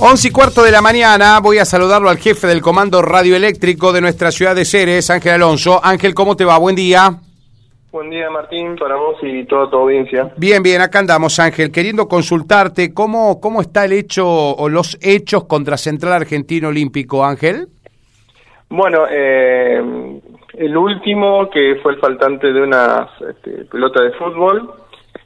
11 y cuarto de la mañana voy a saludarlo al jefe del comando radioeléctrico de nuestra ciudad de Ceres, Ángel Alonso. Ángel, ¿cómo te va? Buen día. Buen día Martín, para vos y toda tu audiencia. Bien, bien, acá andamos Ángel, queriendo consultarte cómo, cómo está el hecho o los hechos contra Central Argentino Olímpico, Ángel. Bueno, eh, el último que fue el faltante de una este, pelota de fútbol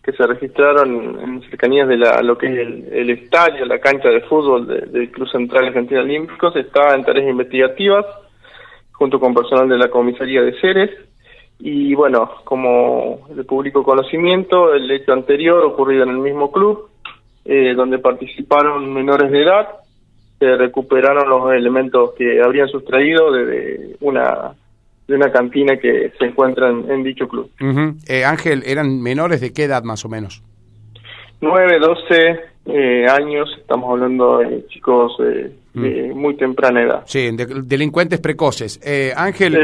que se registraron en cercanías de la, lo que es el, estadio, la cancha de fútbol del Club Central Argentino Olímpico, está en tareas investigativas junto con personal de la comisaría de Ceres. Y bueno, como de público conocimiento, el hecho anterior ocurrido en el mismo club, eh, donde participaron menores de edad, se recuperaron los elementos que habrían sustraído de, una de una cantina que se encuentra en, dicho club. Eh, Ángel, ¿eran menores de qué edad más o menos? 9, 12 eh, años, estamos hablando de chicos eh, mm. de muy temprana edad. Sí, delincuentes precoces. Eh, Ángel,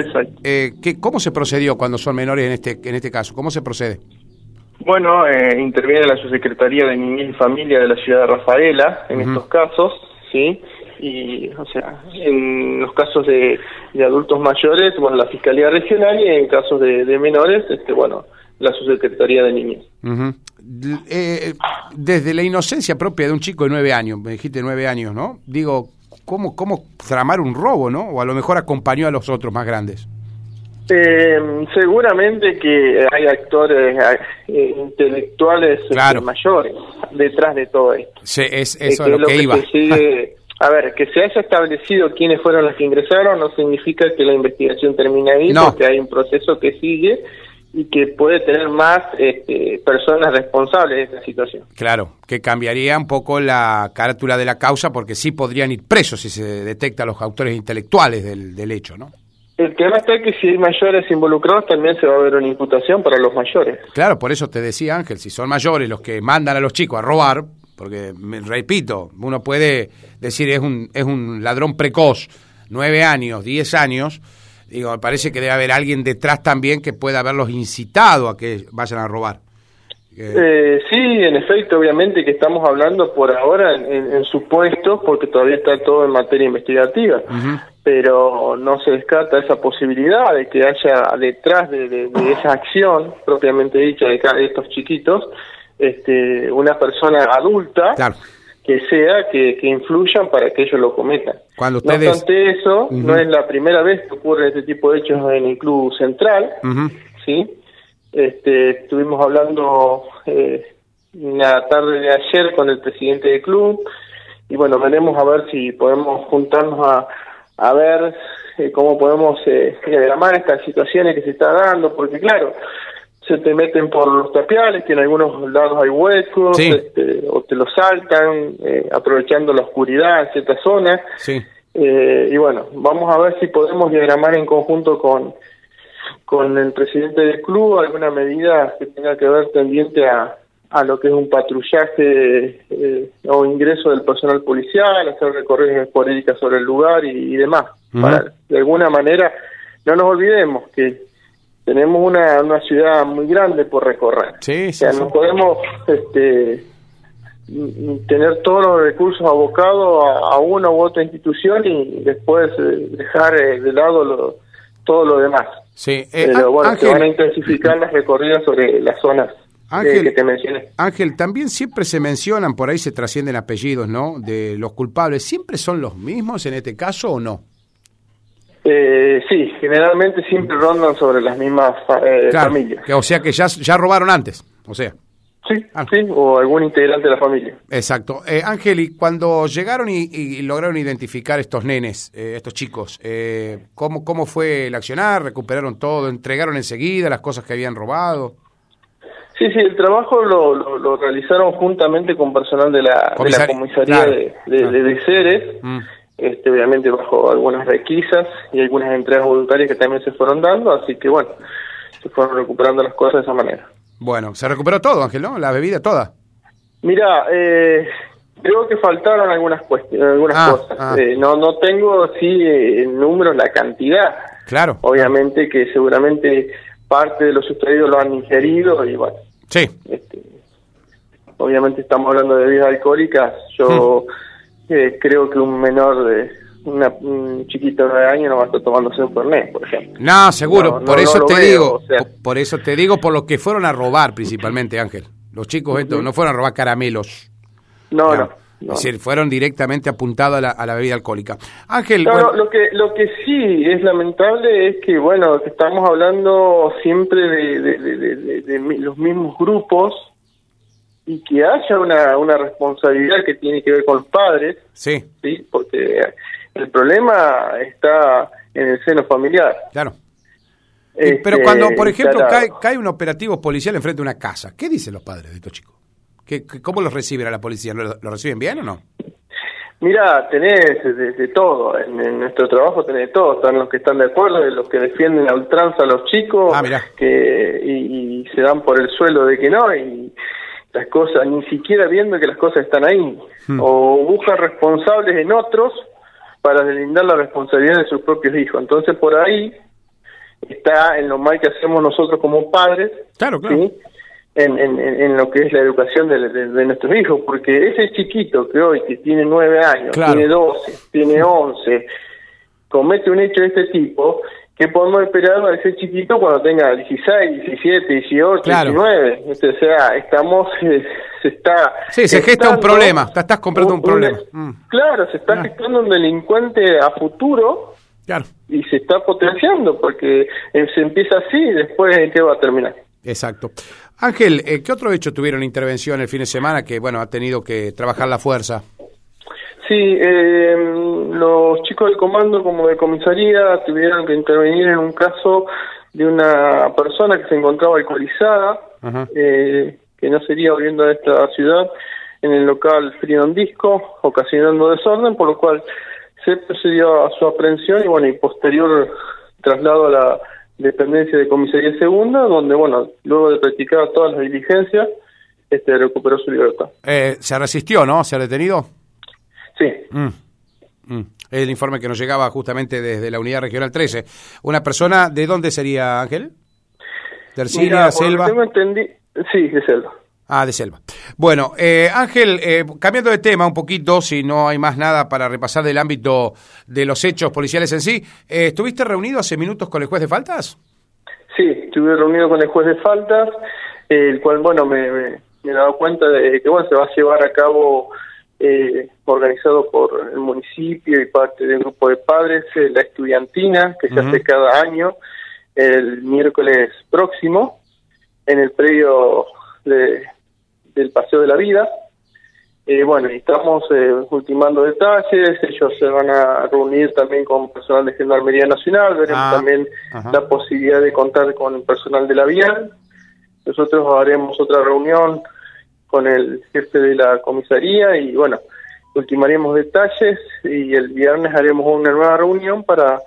eh, ¿qué, ¿cómo se procedió cuando son menores en este, en este caso? ¿Cómo se procede? Bueno, interviene la Subsecretaría de Niñez y Familia de la ciudad de Rafaela en estos casos, ¿sí? Y, o sea, en los casos de, adultos mayores, bueno, la Fiscalía Regional y en casos de, de menores, este, bueno, la subsecretaría de niños. Eh, desde la inocencia propia de un chico de nueve años, me dijiste nueve años, ¿no? Digo, ¿cómo, cómo tramar un robo, no? O a lo mejor acompañó a los otros más grandes. Eh, seguramente que hay actores eh, intelectuales este, mayores detrás de todo esto. Sí, es, eso es lo, que, iba. a ver, que se haya establecido quiénes fueron los que ingresaron no significa que la investigación termine ahí, porque hay un proceso que sigue y que puede tener más este, personas responsables de esta situación. Claro, que cambiaría un poco la carátula de la causa porque sí podrían ir presos si se detecta los autores intelectuales del, del hecho, ¿no? El tema está que si hay mayores involucrados también se va a ver una imputación para los mayores. Claro, por eso te decía Ángel, si son mayores los que mandan a los chicos a robar, porque me repito, uno puede decir es un, es un ladrón precoz, nueve años, diez años, Digo, me parece que debe haber alguien detrás también que pueda haberlos incitado a que vayan a robar. Eh, sí, en efecto, obviamente que estamos hablando por ahora en, supuestos, porque todavía está todo en materia investigativa, pero no se descarta esa posibilidad de que haya detrás de, esa acción propiamente dicha de, de estos chiquitos este, una persona adulta claro que sea que, influyan para que ellos lo cometan. Cuando ustedes... No obstante eso, no es la primera vez que ocurre este tipo de hechos en el club central, ¿sí? Este, estuvimos hablando eh, la tarde de ayer con el presidente del club y bueno, veremos a ver si podemos juntarnos a, a ver eh, cómo podemos eh, diagramar estas situaciones que se está dando, porque claro, se te meten por los tapiales, que en algunos lados hay huecos, este, o te los saltan, eh, aprovechando la oscuridad en ciertas zonas. Eh, y bueno, vamos a ver si podemos diagramar en conjunto con, con el presidente del club alguna medida que tenga que ver tendiente a, a lo que es un patrullaje eh, o ingreso del personal policial, hacer recorridos políticas sobre el lugar y, demás. Para, de alguna manera, no nos olvidemos que tenemos una, una ciudad muy grande por recorrer. Sí, o sea, no podemos este, tener todos los recursos abocados a, una u otra institución y después eh, dejar eh, de lado todo lo demás. Sí, eh, Pero bueno, se van a intensificar las recorridas sobre las zonas que te mencioné. Ángel, también siempre se mencionan, por ahí se trascienden apellidos, ¿no? De los culpables. ¿Siempre son los mismos en este caso o no? Eh, sí, generalmente siempre rondan sobre las mismas eh, familias. o sea que ya, ya robaron antes, o sea. Sí, ah. sí, o algún integrante de la familia. Exacto. Eh, Ángel, y cuando llegaron y, lograron identificar estos nenes, eh, estos chicos, eh, ¿cómo, ¿cómo fue el accionar? ¿Recuperaron todo? ¿Entregaron enseguida las cosas que habían robado? Sí, sí, el trabajo lo, lo, realizaron juntamente con personal de la, de la comisaría de, de, de, Ceres. Mm este, obviamente bajo algunas requisas y algunas entregas voluntarias que también se fueron dando, así que bueno, se fueron recuperando las cosas de esa manera. Bueno, se recuperó todo, Ángel, ¿no? La bebida toda. Mira, eh, creo que faltaron algunas cuestiones, algunas ah, cosas. Ah. Eh, no, no tengo sí el número, la cantidad. Claro. Obviamente que seguramente parte de los sustraídos lo han ingerido y bueno. Sí. Este, obviamente estamos hablando de bebidas alcohólicas. Yo hmm eh, creo que un menor de una, un chiquito de 9 años no va a estar tomándose un Fernet, por ejemplo. No, seguro, por eso te digo, por eso te digo, por lo que fueron a robar principalmente, Ángel. Los chicos estos no fueron a robar caramelos. No, no. Es decir, fueron directamente apuntados a la, a la bebida alcohólica. Ángel. lo, que, lo que sí es lamentable es que, bueno, estamos hablando siempre de, de, los mismos grupos y que haya una, una responsabilidad que tiene que ver con los padres. Sí. Sí, porque el problema está en el seno familiar. Claro. Pero cuando, por este, ejemplo, cae, cae un operativo policial enfrente de una casa, ¿qué dicen los padres de estos chicos? ¿Qué, ¿Cómo los reciben a la policía? ¿Lo, reciben bien o no? Mira, tenés de, todo, en, nuestro trabajo tenés de todo, están los que están de acuerdo, los que defienden a ultranza a los chicos, ah, que y, se dan por el suelo de que no, y las cosas, ni siquiera viendo que las cosas están ahí, hmm. o buscan responsables en otros para deslindar la responsabilidad de sus propios hijos. Entonces por ahí está en lo mal que hacemos nosotros como padres, claro, claro en, en, en, lo que es la educación de, de, nuestros hijos, porque ese chiquito que hoy que tiene nueve años, tiene doce, tiene once, comete un hecho de este tipo, ¿qué podemos esperar a ese chiquito cuando tenga 16, 17, 18, 19? O sea, estamos, eh, se está... Sí, se gesta un problema, estás comprando un, problema. Mm. Claro, se está gestando un delincuente a futuro claro. y se está potenciando, porque eh, se empieza así y después ¿en qué va a terminar? Exacto. Ángel, eh, ¿qué otro hecho tuvieron intervención el fin de semana que, bueno, ha tenido que trabajar la fuerza? Sí, eh, los chicos del comando como de comisaría tuvieron que intervenir en un caso de una persona que se encontraba alcoholizada, eh, que no sería volviendo a esta ciudad, en el local Freedom Disco, ocasionando desorden, por lo cual se procedió a su aprehensión y bueno, y posterior traslado a la dependencia de comisaría segunda, donde, bueno, luego de practicar todas las diligencias, este recuperó su libertad. Eh, ¿Se resistió, no? ¿Se ha detenido? Sí. Mm, mm. El informe que nos llegaba justamente desde la Unidad Regional 13. ¿Una persona de dónde sería, Ángel? ¿De Arcilia, Selva? entendí, sí, de Selva. Ah, de Selva. Bueno, eh, Ángel, eh, cambiando de tema un poquito, si no hay más nada para repasar del ámbito de los hechos policiales en sí, eh, ¿estuviste reunido hace minutos con el juez de faltas? Sí, estuve reunido con el juez de faltas, el cual, bueno, me, he dado cuenta de que, bueno, se va a llevar a cabo, organizado por el municipio y parte del grupo de padres, la estudiantina, que se hace cada año, el miércoles próximo, en el predio de, del Paseo de la Vida. Eh, bueno, estamos eh, ultimando detalles, ellos se van a reunir también con personal de Gendarmería Nacional, veremos ah, también la posibilidad de contar con personal de la Vial. Nosotros haremos otra reunión con el jefe de la comisaría y bueno, ultimaremos detalles y el viernes haremos una nueva reunión para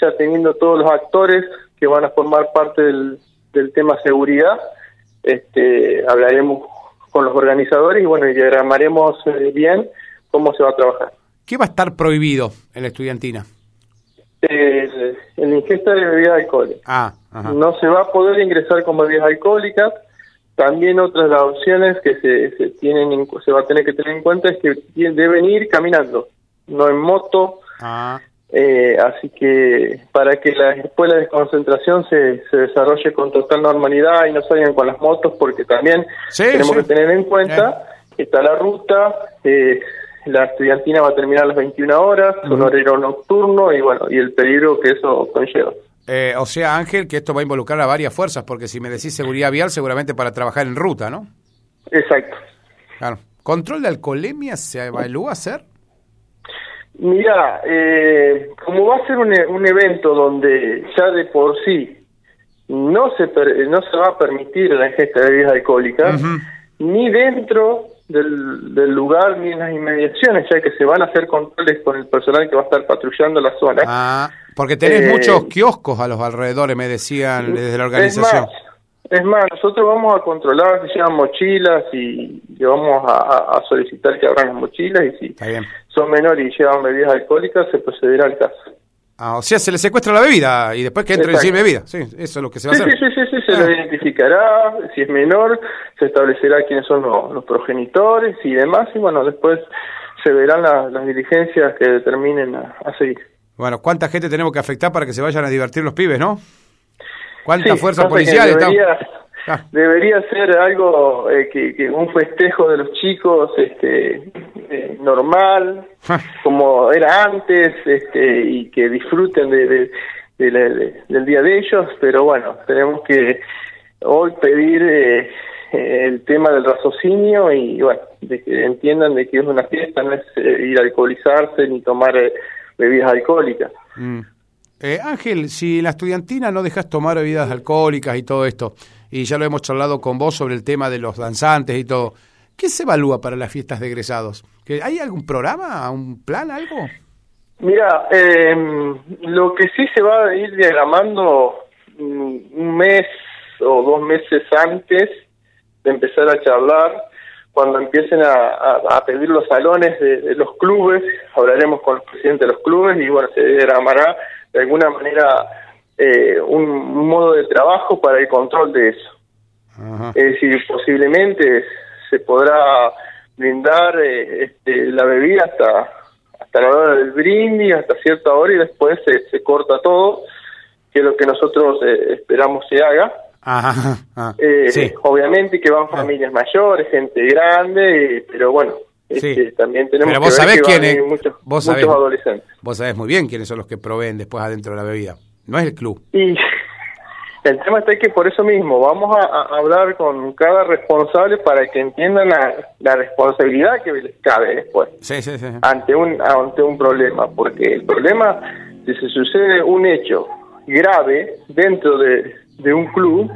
ya teniendo todos los actores que van a formar parte del, del tema seguridad, este, hablaremos con los organizadores y bueno, y diagramaremos eh, bien cómo se va a trabajar. ¿Qué va a estar prohibido en la estudiantina? El, ingesta de bebidas alcohólicas. Ah, No se va a poder ingresar con bebidas alcohólicas. También otras de las opciones que se, se, tienen se va a tener que tener en cuenta es que deben ir caminando, no en moto, ah. Eh, así que para que la escuela de desconcentración se, se desarrolle con total normalidad y no salgan con las motos, porque también tenemos que tener en cuenta que está la ruta, eh, la estudiantina va a terminar a las 21 horas, un horario nocturno y bueno, y el peligro que eso conlleva. Eh, o sea, Ángel, que esto va a involucrar a varias fuerzas, porque si me decís seguridad vial, seguramente para trabajar en ruta, ¿no? Exacto. Claro. ¿Control de alcoholemia se evalúa hacer? Mira, eh, como va a ser un, un, evento donde ya de por sí no se no se va a permitir la ingesta de bebidas alcohólicas, ni dentro del, del, lugar ni en las inmediaciones, ya que se van a hacer controles con el personal que va a estar patrullando la zona. Ah, porque tenés eh, muchos kioscos a los alrededores, me decían desde la organización. Es más, nosotros vamos a controlar si llevan mochilas y vamos a, solicitar que abran las mochilas y si son menores y llevan bebidas alcohólicas se procederá al caso. Ah, o sea, se le secuestra la bebida y después que entre sin bebida. Sí, eso es lo que se va a hacer. Sí, sí, sí, se lo ah. identificará, si es menor, se establecerá quiénes son los, progenitores y demás, y bueno, después se verán las diligencias que determinen a, seguir. Bueno, ¿cuánta gente tenemos que afectar para que se vayan a divertir los pibes, no? ¿Cuánta fuerza policial debería, ah. debería ser algo eh, que, un festejo de los chicos este eh, normal, ah. como era antes, este, y que disfruten de, del día de ellos, pero bueno, tenemos que hoy pedir eh, el tema del raciocinio y bueno, de que entiendan de que es una fiesta, no es eh, ir a alcoholizarse ni tomar eh, bebidas alcohólicas. Mm. Ángel, si la estudiantina no dejas tomar bebidas alcohólicas y todo esto, y ya lo hemos charlado con vos sobre el tema de los danzantes y todo, ¿qué se evalúa para las fiestas de egresados? ¿Hay algún programa, un plan, algo? Mira, eh, lo que sí se va a ir diagramando mm, un mes o dos meses antes de empezar a charlar, cuando empiecen a, pedir los salones de, los clubes, hablaremos con los presidentes de los clubes y bueno, se diagramará de alguna manera eh, un, modo de trabajo para el control de eso. Es decir, posiblemente se podrá brindar eh, este, la bebida hasta hasta la hora del brindis, hasta cierta hora y después se, se corta todo, que es lo que nosotros eh, esperamos se haga. Ajá, eh, Obviamente que van familias mayores, gente grande, pero bueno, este, también tenemos vos que ver quiénes, muchos, vos sabés, adolescentes. Vos sabés muy bien quiénes son los que proveen después adentro de la bebida. No es el club. Y el tema está que por eso mismo vamos a, hablar con cada responsable para que entiendan la, responsabilidad que les cabe después ante un ante un problema, porque el problema si se sucede un hecho grave dentro de, un club,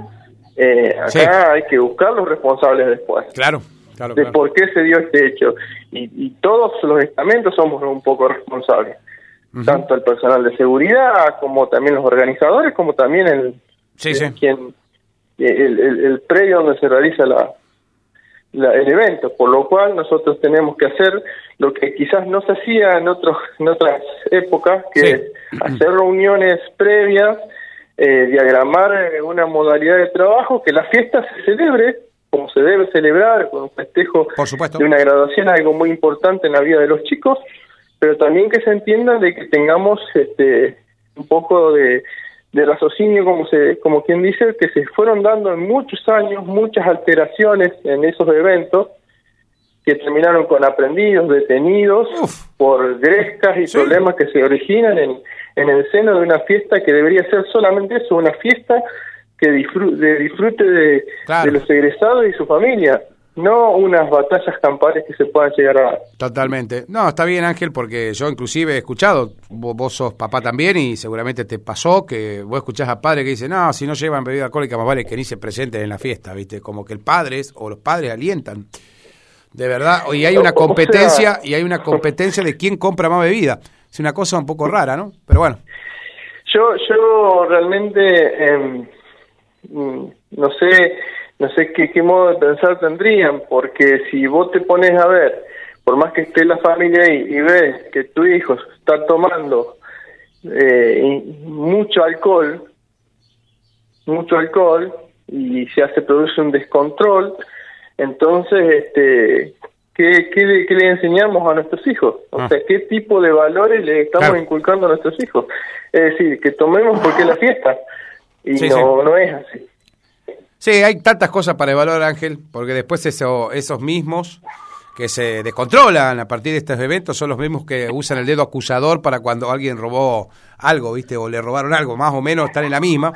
eh, acá hay que buscar los responsables después. Claro. Claro, de por qué se dio este hecho. Y, todos los estamentos somos un poco responsables. Tanto el personal de seguridad, como también los organizadores, como también el, sí, sí. quien el, el, predio donde se realiza la, el evento, por lo cual nosotros tenemos que hacer lo que quizás no se hacía en otros en otras épocas, que es hacer reuniones previas, eh, diagramar una modalidad de trabajo, que la fiesta se celebre como se debe celebrar, con un festejo de una graduación, algo muy importante en la vida de los chicos, pero también que se entienda de que tengamos este un poco de de raciocinio, como, se, como quien dice, que se fueron dando en muchos años muchas alteraciones en esos eventos que terminaron con aprendidos, detenidos por grescas y problemas que se originan en, en el seno de una fiesta que debería ser solamente eso, una fiesta que disfrute de, disfrute de, de los egresados y su familia no unas batallas campales que se puedan llegar a Totalmente. No, está bien Ángel, porque yo inclusive he escuchado, vos, sos papá también y seguramente te pasó que vos escuchás a padres que dicen, no, si no llevan bebida alcohólica más vale que ni se presenten en la fiesta, ¿viste? Como que el padre o los padres alientan. De verdad, y hay una competencia y hay una competencia de quién compra más bebida. Es una cosa un poco rara, ¿no? Pero bueno. Yo yo realmente em, mm, no sé no sé qué, qué modo de pensar tendrían, porque si vos te pones a ver, por más que esté la familia ahí y ves que tu hijo está tomando eh, mucho alcohol, mucho alcohol, y se hace, produce un descontrol, entonces, este, ¿qué, qué, qué le enseñamos a nuestros hijos? O ah. sea, ¿qué tipo de valores le estamos inculcando a nuestros hijos? Es decir, que tomemos porque es la fiesta, y no, no es así. Sí, hay tantas cosas para evaluar, Ángel, porque después eso, esos mismos que se descontrolan a partir de estos eventos son los mismos que usan el dedo acusador para cuando alguien robó algo, ¿viste? O le robaron algo, más o menos están en la misma.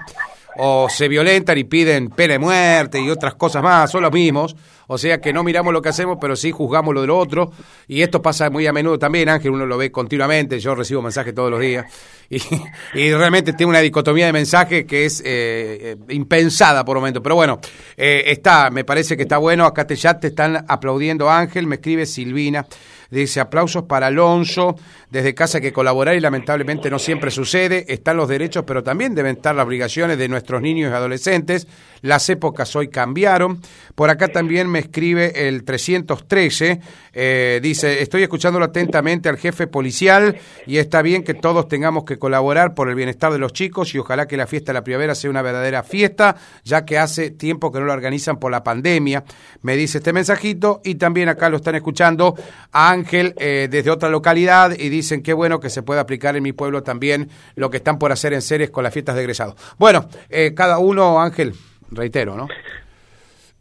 O se violentan y piden pena de muerte y otras cosas más, son los mismos. O sea que no miramos lo que hacemos, pero sí juzgamos lo del otro. Y esto pasa muy a menudo también, Ángel, uno lo ve continuamente, yo recibo mensajes todos los días. Y, realmente tiene una dicotomía de mensajes que es eh, eh, impensada por momento. Pero bueno, eh, está, me parece que está bueno. Acá te, ya te están aplaudiendo Ángel, me escribe Silvina. Dice aplausos para Alonso, desde casa que colaborar y lamentablemente no siempre sucede. Están los derechos, pero también deben estar las obligaciones de nuestros niños y adolescentes. Las épocas hoy cambiaron. Por acá también me escribe el 313. Eh, dice, estoy escuchándolo atentamente al jefe policial y está bien que todos tengamos que colaborar por el bienestar de los chicos y ojalá que la fiesta de la primavera sea una verdadera fiesta, ya que hace tiempo que no lo organizan por la pandemia. Me dice este mensajito y también acá lo están escuchando a Ángel eh, desde otra localidad y dicen qué bueno que se pueda aplicar en mi pueblo también lo que están por hacer en seres con las fiestas de egresados. Bueno, eh, cada uno, Ángel, reitero, ¿no?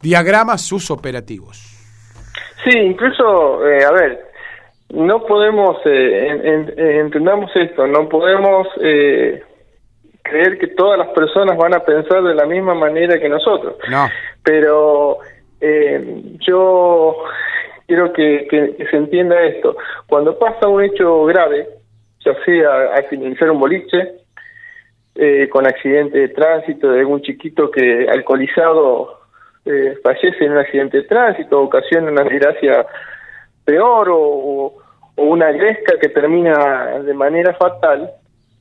Diagramas sus operativos. Sí, incluso, eh, a ver, no podemos, eh, entendamos esto, no podemos eh, creer que todas las personas van a pensar de la misma manera que nosotros. No. Pero eh, yo quiero que, que, se entienda esto. Cuando pasa un hecho grave, ya sea a finalizar un boliche, eh, con accidente de tránsito de algún chiquito que alcoholizado eh, fallece en un accidente de tránsito, ocasiona una desgracia peor o, una gresca que termina de manera fatal,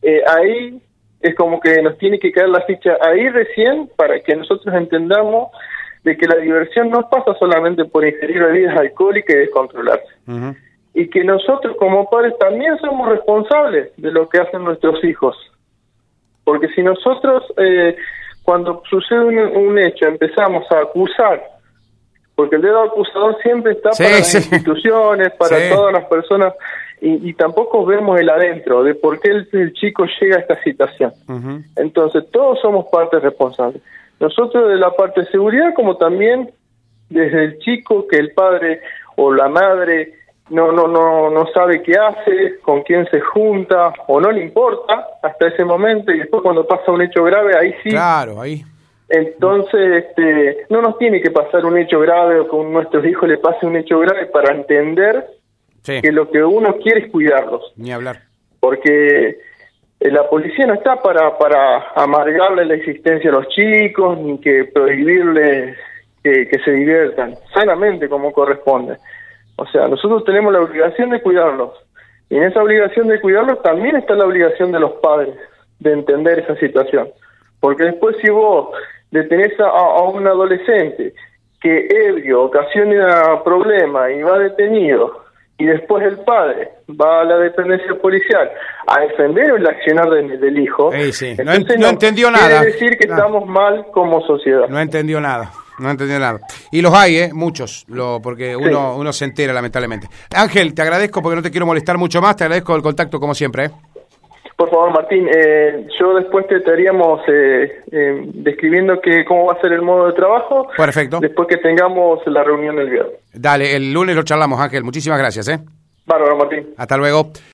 eh, ahí es como que nos tiene que caer la ficha ahí recién para que nosotros entendamos de que la diversión no pasa solamente por ingerir bebidas alcohólicas y descontrolarse. Y que nosotros como padres también somos responsables de lo que hacen nuestros hijos. Porque si nosotros, eh, cuando sucede un hecho, empezamos a acusar porque el dedo acusador siempre está para las instituciones, para todas las personas, y, tampoco vemos el adentro de por qué el, chico llega a esta situación. Entonces, todos somos partes responsables. Nosotros de la parte de seguridad, como también desde el chico que el padre o la madre no no no no sabe qué hace, con quién se junta o no le importa hasta ese momento y después cuando pasa un hecho grave ahí sí. Claro, ahí entonces, este, no nos tiene que pasar un hecho grave o con nuestros hijos le pase un hecho grave para entender que lo que uno quiere es cuidarlos. Ni hablar. Porque eh, la policía no está para, para amargarle la existencia a los chicos ni que prohibirles que, que se diviertan sanamente como corresponde. O sea, nosotros tenemos la obligación de cuidarlos. Y en esa obligación de cuidarlos también está la obligación de los padres de entender esa situación. Porque después si vos detenés a, a un adolescente que ebrio ocasiona problema y va detenido y después el padre va a la dependencia policial a defender el accionar del hijo, no, entendió nada. Quiere decir que estamos mal como sociedad. No entendió nada. No entendió nada. Y los hay, ¿eh? Muchos, lo, porque uno, uno se entera, lamentablemente. Ángel, te agradezco porque no te quiero molestar mucho más. Te agradezco el contacto, como siempre. ¿eh? Por favor, Martín, eh, yo después te estaríamos eh, eh, describiendo que, cómo va a ser el modo de trabajo. Perfecto. Después que tengamos la reunión el viernes. Dale, el lunes lo charlamos, Ángel. Muchísimas gracias. ¿eh? Bárbaro, Martín. Hasta luego.